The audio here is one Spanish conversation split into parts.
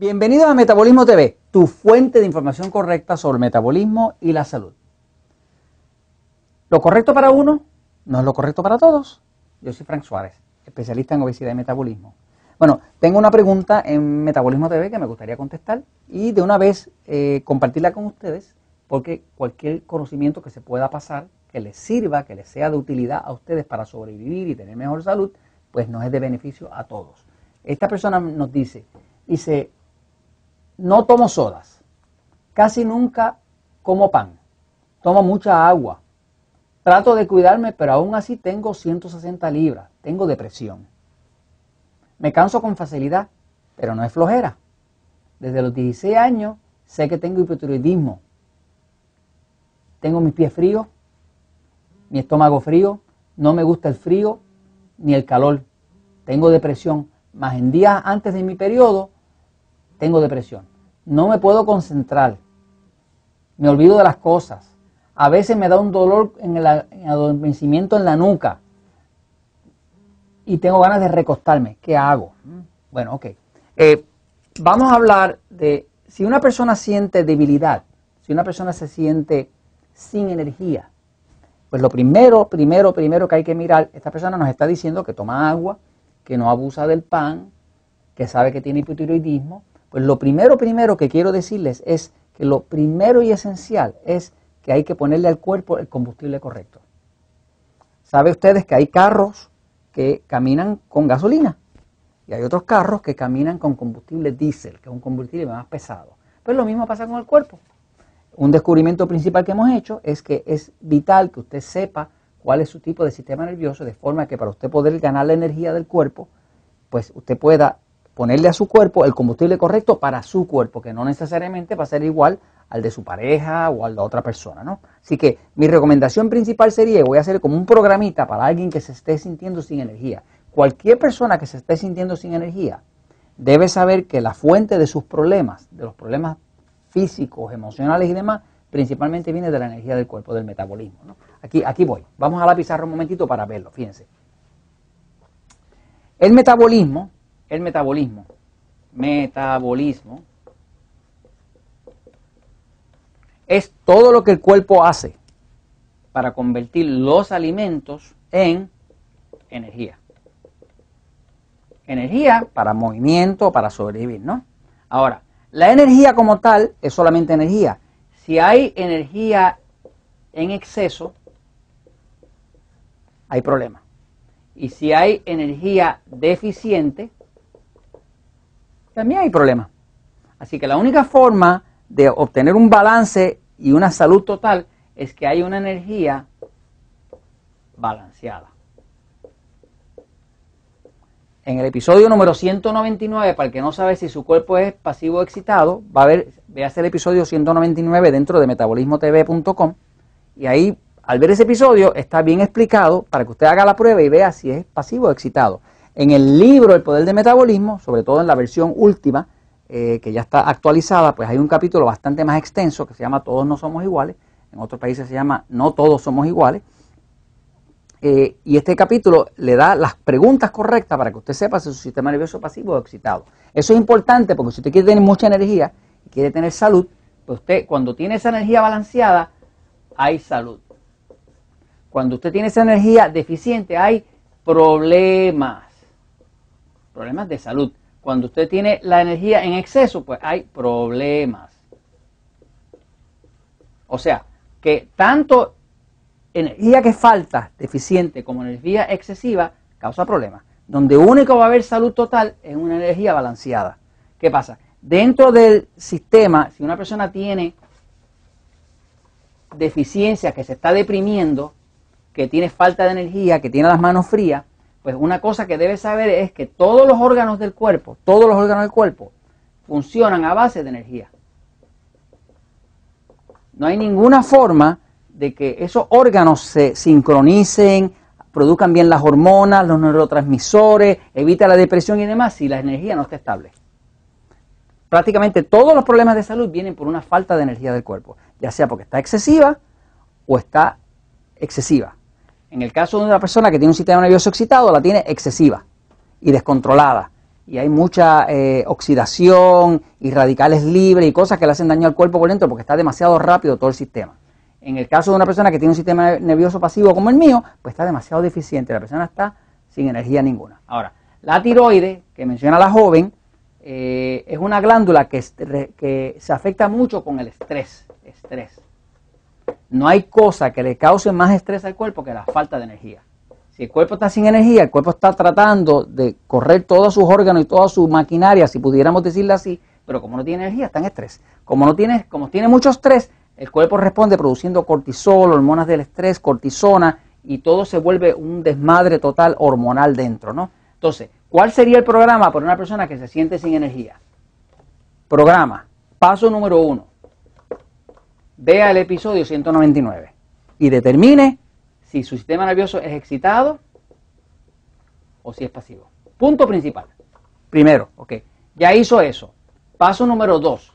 Bienvenido a Metabolismo TV, tu fuente de información correcta sobre el metabolismo y la salud. Lo correcto para uno no es lo correcto para todos. Yo soy Frank Suárez, especialista en obesidad y metabolismo. Bueno, tengo una pregunta en Metabolismo TV que me gustaría contestar y de una vez eh, compartirla con ustedes porque cualquier conocimiento que se pueda pasar, que les sirva, que les sea de utilidad a ustedes para sobrevivir y tener mejor salud, pues nos es de beneficio a todos. Esta persona nos dice, dice, no tomo sodas. Casi nunca como pan. Tomo mucha agua. Trato de cuidarme, pero aún así tengo 160 libras. Tengo depresión. Me canso con facilidad, pero no es flojera. Desde los 16 años sé que tengo hipotiroidismo. Tengo mis pies fríos, mi estómago frío, no me gusta el frío ni el calor. Tengo depresión, más en días antes de mi periodo tengo depresión. No me puedo concentrar. Me olvido de las cosas. A veces me da un dolor en el, adormecimiento en la nuca. Y tengo ganas de recostarme. ¿Qué hago? Bueno, ok. Eh, vamos a hablar de si una persona siente debilidad, si una persona se siente sin energía, pues lo primero, primero, primero que hay que mirar, esta persona nos está diciendo que toma agua, que no abusa del pan, que sabe que tiene hipotiroidismo, pues lo primero, primero que quiero decirles es que lo primero y esencial es que hay que ponerle al cuerpo el combustible correcto. ¿Sabe ustedes que hay carros que caminan con gasolina? Y hay otros carros que caminan con combustible diésel, que es un combustible más pesado. Pues lo mismo pasa con el cuerpo. Un descubrimiento principal que hemos hecho es que es vital que usted sepa cuál es su tipo de sistema nervioso, de forma que para usted poder ganar la energía del cuerpo, pues usted pueda ponerle a su cuerpo el combustible correcto para su cuerpo, que no necesariamente va a ser igual al de su pareja o al de otra persona, ¿no? Así que mi recomendación principal sería, voy a hacer como un programita para alguien que se esté sintiendo sin energía. Cualquier persona que se esté sintiendo sin energía debe saber que la fuente de sus problemas, de los problemas físicos, emocionales y demás, principalmente viene de la energía del cuerpo, del metabolismo. Aquí, aquí voy. Vamos a la pizarra un momentito para verlo, fíjense. El metabolismo el metabolismo. Metabolismo es todo lo que el cuerpo hace para convertir los alimentos en energía. Energía para movimiento, para sobrevivir, ¿no? Ahora, la energía como tal es solamente energía. Si hay energía en exceso, hay problema. Y si hay energía deficiente, también hay problemas. Así que la única forma de obtener un balance y una salud total es que haya una energía balanceada. En el episodio número 199, para el que no sabe si su cuerpo es pasivo o excitado, va a ver, veas el episodio 199 dentro de metabolismotv.com y ahí al ver ese episodio está bien explicado para que usted haga la prueba y vea si es pasivo o excitado. En el libro El Poder del Metabolismo, sobre todo en la versión última, eh, que ya está actualizada, pues hay un capítulo bastante más extenso que se llama Todos no somos iguales. En otros países se llama No todos somos iguales. Eh, y este capítulo le da las preguntas correctas para que usted sepa si su sistema nervioso pasivo o excitado. Eso es importante porque si usted quiere tener mucha energía y quiere tener salud, pues usted cuando tiene esa energía balanceada, hay salud. Cuando usted tiene esa energía deficiente, hay problemas problemas de salud. Cuando usted tiene la energía en exceso, pues hay problemas. O sea, que tanto energía que falta, deficiente, como energía excesiva, causa problemas. Donde único va a haber salud total es una energía balanceada. ¿Qué pasa? Dentro del sistema, si una persona tiene deficiencia, que se está deprimiendo, que tiene falta de energía, que tiene las manos frías, pues una cosa que debe saber es que todos los órganos del cuerpo, todos los órganos del cuerpo, funcionan a base de energía. No hay ninguna forma de que esos órganos se sincronicen, produzcan bien las hormonas, los neurotransmisores, evita la depresión y demás si la energía no está estable. Prácticamente todos los problemas de salud vienen por una falta de energía del cuerpo, ya sea porque está excesiva o está excesiva. En el caso de una persona que tiene un sistema nervioso excitado, la tiene excesiva y descontrolada. y hay mucha eh, oxidación y radicales libres y cosas que le hacen daño al cuerpo por dentro porque está demasiado rápido todo el sistema. En el caso de una persona que tiene un sistema nervioso pasivo como el mío, pues está demasiado deficiente, la persona está sin energía ninguna. Ahora, la tiroide, que menciona la joven, eh, es una glándula que, que se afecta mucho con el estrés. Estrés. No hay cosa que le cause más estrés al cuerpo que la falta de energía. Si el cuerpo está sin energía, el cuerpo está tratando de correr todos sus órganos y toda su maquinaria, si pudiéramos decirlo así, pero como no tiene energía, está en estrés. Como no tiene, como tiene mucho estrés, el cuerpo responde produciendo cortisol, hormonas del estrés, cortisona, y todo se vuelve un desmadre total hormonal dentro, ¿no? Entonces, ¿cuál sería el programa para una persona que se siente sin energía? Programa. Paso número uno. Vea el episodio 199 y determine si su sistema nervioso es excitado o si es pasivo. Punto principal. Primero, ok. Ya hizo eso. Paso número dos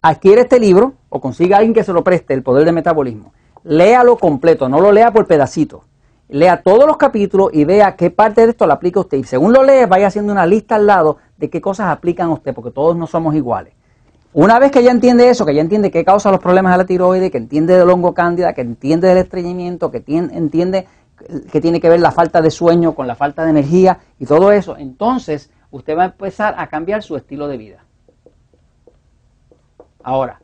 adquiere este libro o consiga a alguien que se lo preste, El Poder del Metabolismo. Léalo completo, no lo lea por pedacitos. Lea todos los capítulos y vea qué parte de esto le aplica usted. Y según lo lee, vaya haciendo una lista al lado de qué cosas aplican a usted, porque todos no somos iguales. Una vez que ya entiende eso, que ya entiende qué causa los problemas de la tiroides, que entiende del hongo cándida, que entiende del estreñimiento, que entiende que tiene que ver la falta de sueño con la falta de energía y todo eso, entonces usted va a empezar a cambiar su estilo de vida. Ahora,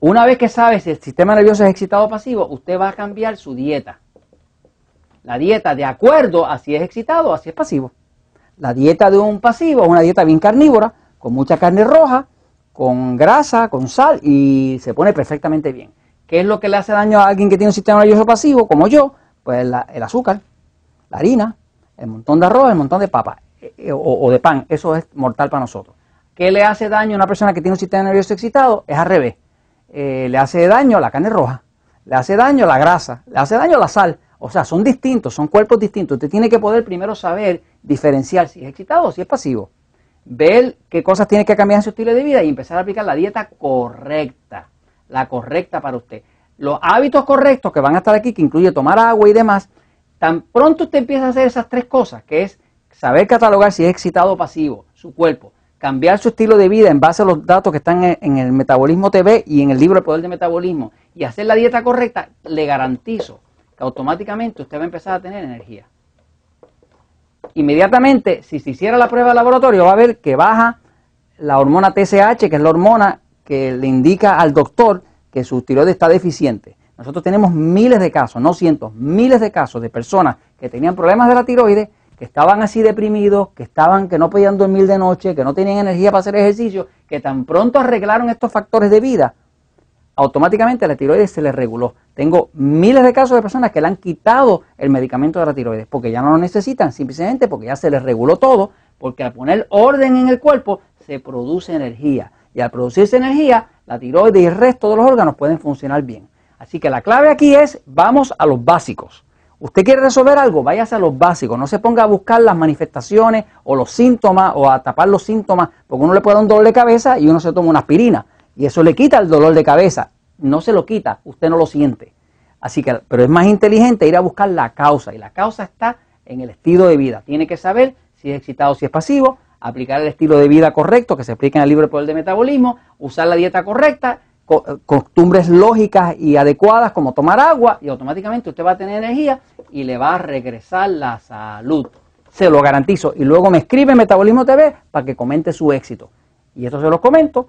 una vez que sabe si el sistema nervioso es excitado o pasivo, usted va a cambiar su dieta. La dieta de acuerdo a si es excitado o si es pasivo. La dieta de un pasivo es una dieta bien carnívora, con mucha carne roja, con grasa, con sal y se pone perfectamente bien. ¿Qué es lo que le hace daño a alguien que tiene un sistema nervioso pasivo, como yo? Pues el azúcar, la harina, el montón de arroz, el montón de papa eh, eh, o de pan. Eso es mortal para nosotros. ¿Qué le hace daño a una persona que tiene un sistema nervioso excitado? Es al revés. Eh, le hace daño la carne roja, le hace daño la grasa, le hace daño la sal. O sea, son distintos, son cuerpos distintos. Usted tiene que poder primero saber diferenciar si es excitado o si es pasivo. Ver qué cosas tiene que cambiar en su estilo de vida y empezar a aplicar la dieta correcta, la correcta para usted. Los hábitos correctos que van a estar aquí, que incluye tomar agua y demás, tan pronto usted empieza a hacer esas tres cosas, que es saber catalogar si es excitado o pasivo, su cuerpo, cambiar su estilo de vida en base a los datos que están en, el Metabolismo TV y en el libro El Poder del Metabolismo y hacer la dieta correcta, le garantizo que automáticamente usted va a empezar a tener energía. Inmediatamente, si se hiciera la prueba de laboratorio, va a ver que baja la hormona TSH, que es la hormona que le indica al doctor que su tiroides está deficiente. Nosotros tenemos miles de casos, no cientos, miles de casos de personas que tenían problemas de la tiroides que estaban así deprimidos, que estaban, que no podían dormir de noche, que no tenían energía para hacer ejercicio, que tan pronto arreglaron estos factores de vida, automáticamente la tiroides se les reguló. Tengo miles de casos de personas que le han quitado el medicamento de la tiroides porque ya no lo necesitan, simplemente porque ya se les reguló todo, porque al poner orden en el cuerpo se produce energía. Y al producirse energía, la tiroides y el resto de los órganos pueden funcionar bien. Así que la clave aquí es, vamos a los básicos. Usted quiere resolver algo, váyase a los básicos, no se ponga a buscar las manifestaciones o los síntomas o a tapar los síntomas, porque uno le puede dar un de cabeza y uno se toma una aspirina y eso le quita el dolor de cabeza. No se lo quita, usted no lo siente. Así que, pero es más inteligente ir a buscar la causa y la causa está en el estilo de vida. Tiene que saber si es excitado o si es pasivo, aplicar el estilo de vida correcto que se explica en el libro El Poder de Metabolismo, usar la dieta correcta costumbres lógicas y adecuadas como tomar agua y automáticamente usted va a tener energía y le va a regresar la salud. Se lo garantizo. Y luego me escribe Metabolismo TV para que comente su éxito. Y esto se lo comento